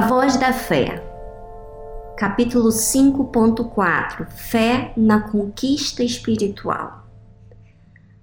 A Voz da Fé, capítulo 5.4 Fé na conquista espiritual.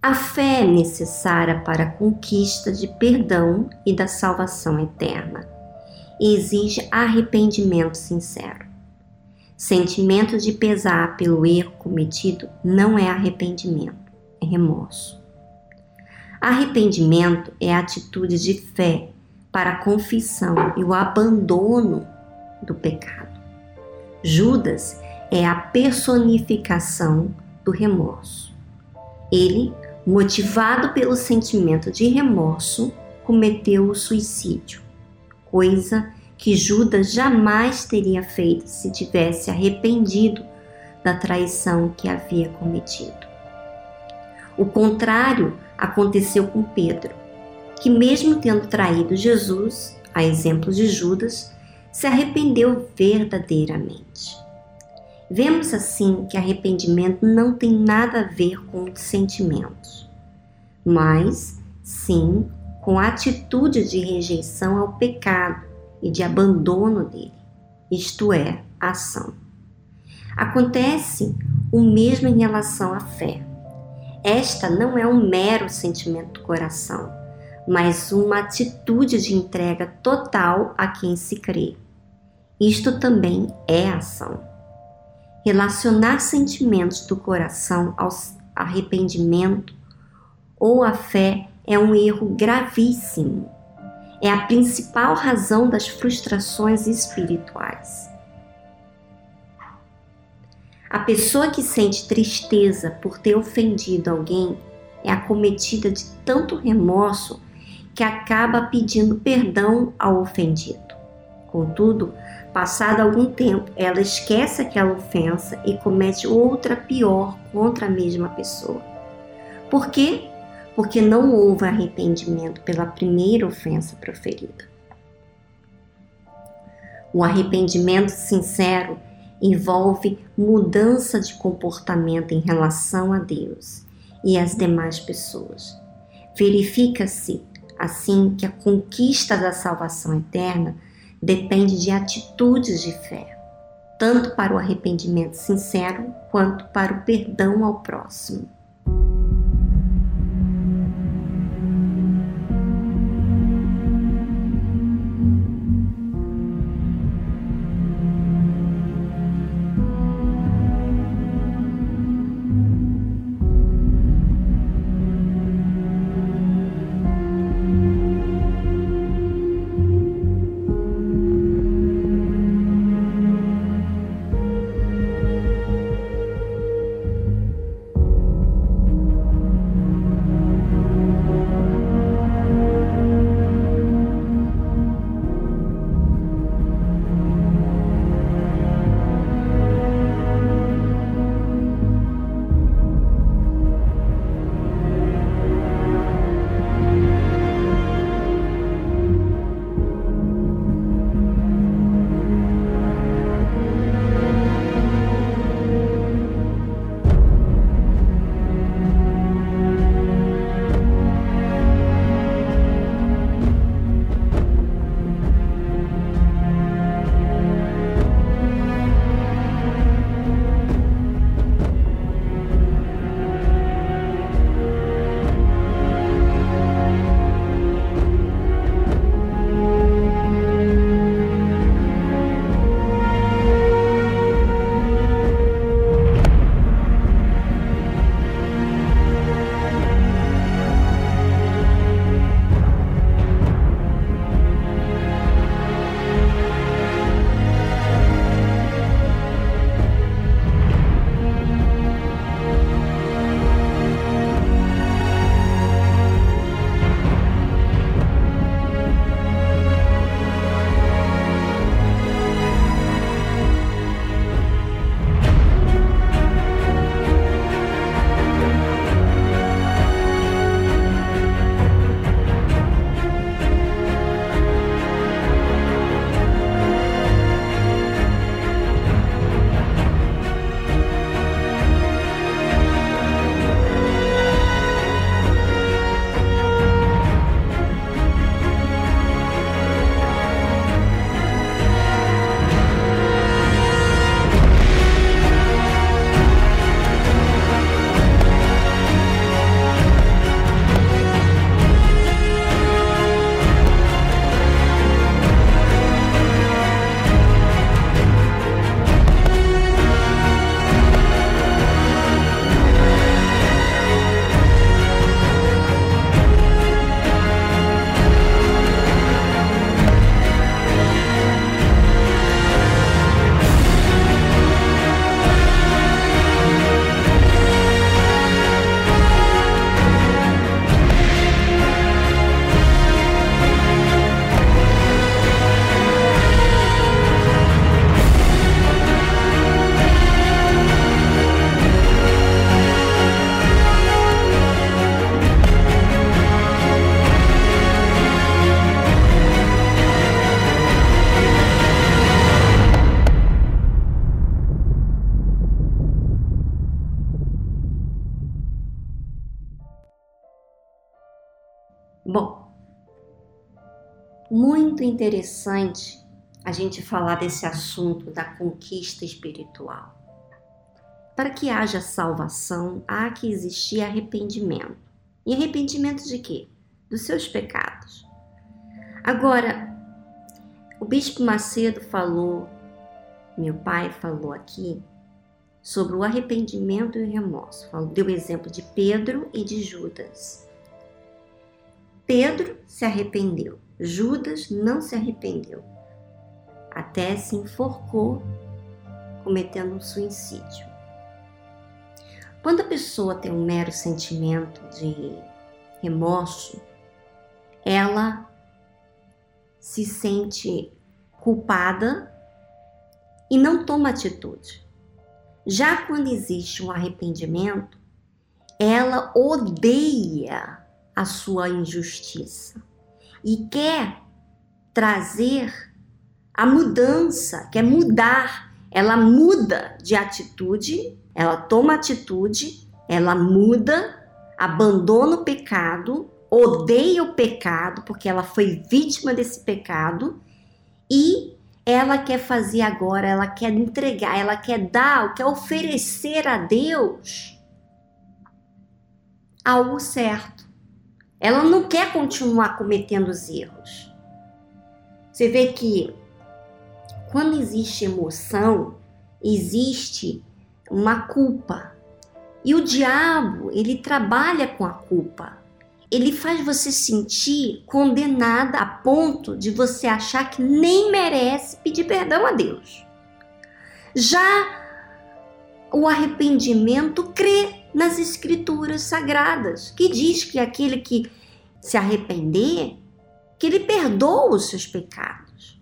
A fé é necessária para a conquista de perdão e da salvação eterna e exige arrependimento sincero. Sentimento de pesar pelo erro cometido não é arrependimento, é remorso. Arrependimento é a atitude de fé para a confissão e o abandono do pecado. Judas é a personificação do remorso. Ele, motivado pelo sentimento de remorso, cometeu o suicídio, coisa que Judas jamais teria feito se tivesse arrependido da traição que havia cometido. O contrário aconteceu com Pedro que, mesmo tendo traído Jesus, a exemplo de Judas, se arrependeu verdadeiramente. Vemos assim que arrependimento não tem nada a ver com os sentimentos, mas sim com a atitude de rejeição ao pecado e de abandono dele, isto é, ação. Acontece o mesmo em relação à fé. Esta não é um mero sentimento do coração, mas uma atitude de entrega total a quem se crê. Isto também é ação. Relacionar sentimentos do coração ao arrependimento ou à fé é um erro gravíssimo. É a principal razão das frustrações espirituais. A pessoa que sente tristeza por ter ofendido alguém é acometida de tanto remorso que acaba pedindo perdão ao ofendido. Contudo, passado algum tempo, ela esquece aquela ofensa e comete outra pior contra a mesma pessoa. Por quê? Porque não houve arrependimento pela primeira ofensa proferida. O arrependimento sincero envolve mudança de comportamento em relação a Deus e às demais pessoas. Verifica-se assim que a conquista da salvação eterna depende de atitudes de fé, tanto para o arrependimento sincero quanto para o perdão ao próximo. Bom, muito interessante a gente falar desse assunto da conquista espiritual. Para que haja salvação, há que existir arrependimento. E arrependimento de quê? Dos seus pecados. Agora, o Bispo Macedo falou, meu pai falou aqui, sobre o arrependimento e o remorso. Deu o exemplo de Pedro e de Judas. Pedro se arrependeu, Judas não se arrependeu. Até se enforcou cometendo um suicídio. Quando a pessoa tem um mero sentimento de remorso, ela se sente culpada e não toma atitude. Já quando existe um arrependimento, ela odeia a sua injustiça e quer trazer a mudança, quer mudar. Ela muda de atitude, ela toma atitude, ela muda, abandona o pecado, odeia o pecado porque ela foi vítima desse pecado e ela quer fazer agora, ela quer entregar, ela quer dar, quer oferecer a Deus algo certo. Ela não quer continuar cometendo os erros. Você vê que quando existe emoção, existe uma culpa. E o diabo, ele trabalha com a culpa. Ele faz você sentir condenada a ponto de você achar que nem merece pedir perdão a Deus. Já o arrependimento crê nas escrituras sagradas, que diz que aquele que se arrepender, que ele perdoa os seus pecados.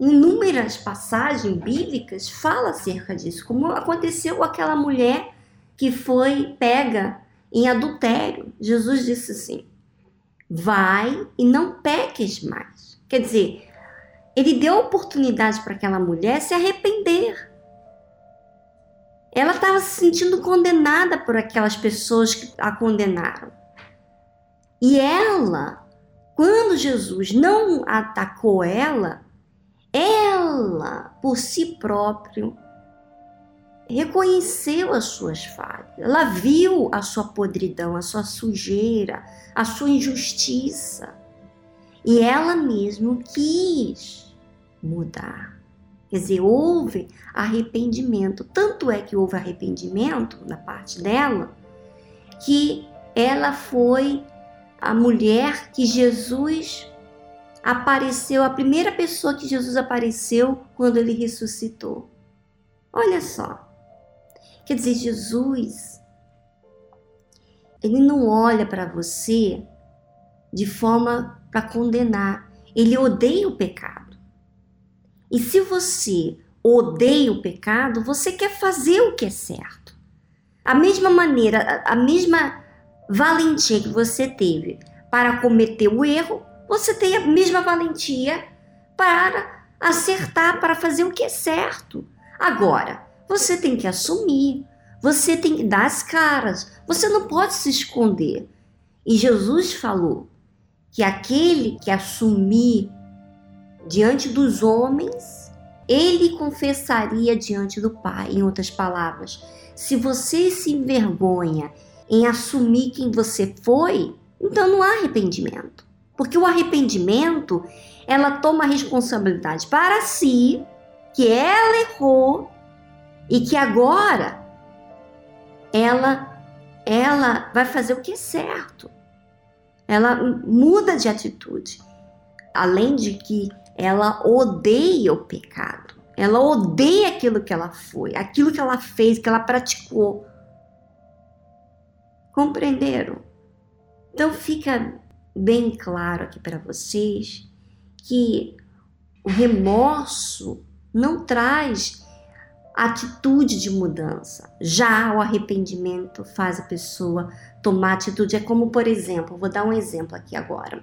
Inúmeras passagens bíblicas falam acerca disso, como aconteceu com aquela mulher que foi pega em adultério. Jesus disse assim: vai e não peques mais. Quer dizer, ele deu oportunidade para aquela mulher se arrepender. Ela estava se sentindo condenada por aquelas pessoas que a condenaram. E ela, quando Jesus não atacou ela, ela, por si próprio, reconheceu as suas falhas. Ela viu a sua podridão, a sua sujeira, a sua injustiça. E ela mesmo quis mudar. Quer dizer, houve arrependimento. Tanto é que houve arrependimento na parte dela, que ela foi a mulher que Jesus apareceu, a primeira pessoa que Jesus apareceu quando ele ressuscitou. Olha só. Quer dizer, Jesus, ele não olha para você de forma para condenar. Ele odeia o pecado. E se você odeia o pecado, você quer fazer o que é certo. A mesma maneira, a mesma valentia que você teve para cometer o erro, você tem a mesma valentia para acertar, para fazer o que é certo. Agora, você tem que assumir, você tem que dar as caras, você não pode se esconder. E Jesus falou que aquele que assumir diante dos homens, ele confessaria diante do Pai. Em outras palavras, se você se envergonha em assumir quem você foi, então não há arrependimento. Porque o arrependimento, ela toma responsabilidade para si, que ela errou e que agora ela ela vai fazer o que é certo. Ela muda de atitude. Além de que ela odeia o pecado. Ela odeia aquilo que ela foi, aquilo que ela fez, que ela praticou. Compreenderam? Então fica bem claro aqui para vocês que o remorso não traz atitude de mudança. Já o arrependimento faz a pessoa tomar atitude. É como, por exemplo, vou dar um exemplo aqui agora.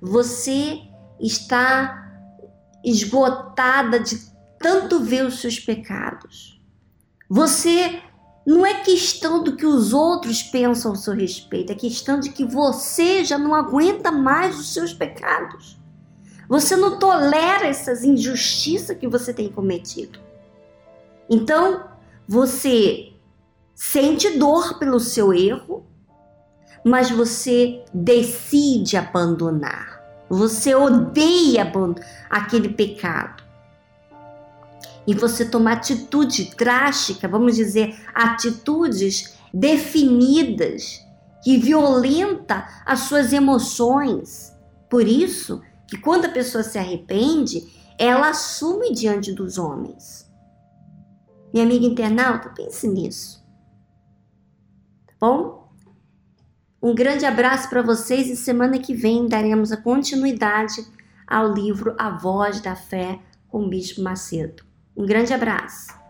Você está esgotada de tanto ver os seus pecados. Você Não é questão do que os outros pensam ao seu respeito, é questão de que você já não aguenta mais os seus pecados. Você não tolera essas injustiças que você tem cometido. Então, você sente dor pelo seu erro, mas você decide abandonar. Você odeia aquele pecado. E você toma atitude drástica, vamos dizer, atitudes definidas que violenta as suas emoções. Por isso que quando a pessoa se arrepende, ela assume diante dos homens. Minha amiga internauta, pense nisso. Tá bom? Um grande abraço para vocês e semana que vem daremos a continuidade ao livro A Voz da Fé com o Bispo Macedo. Um grande abraço.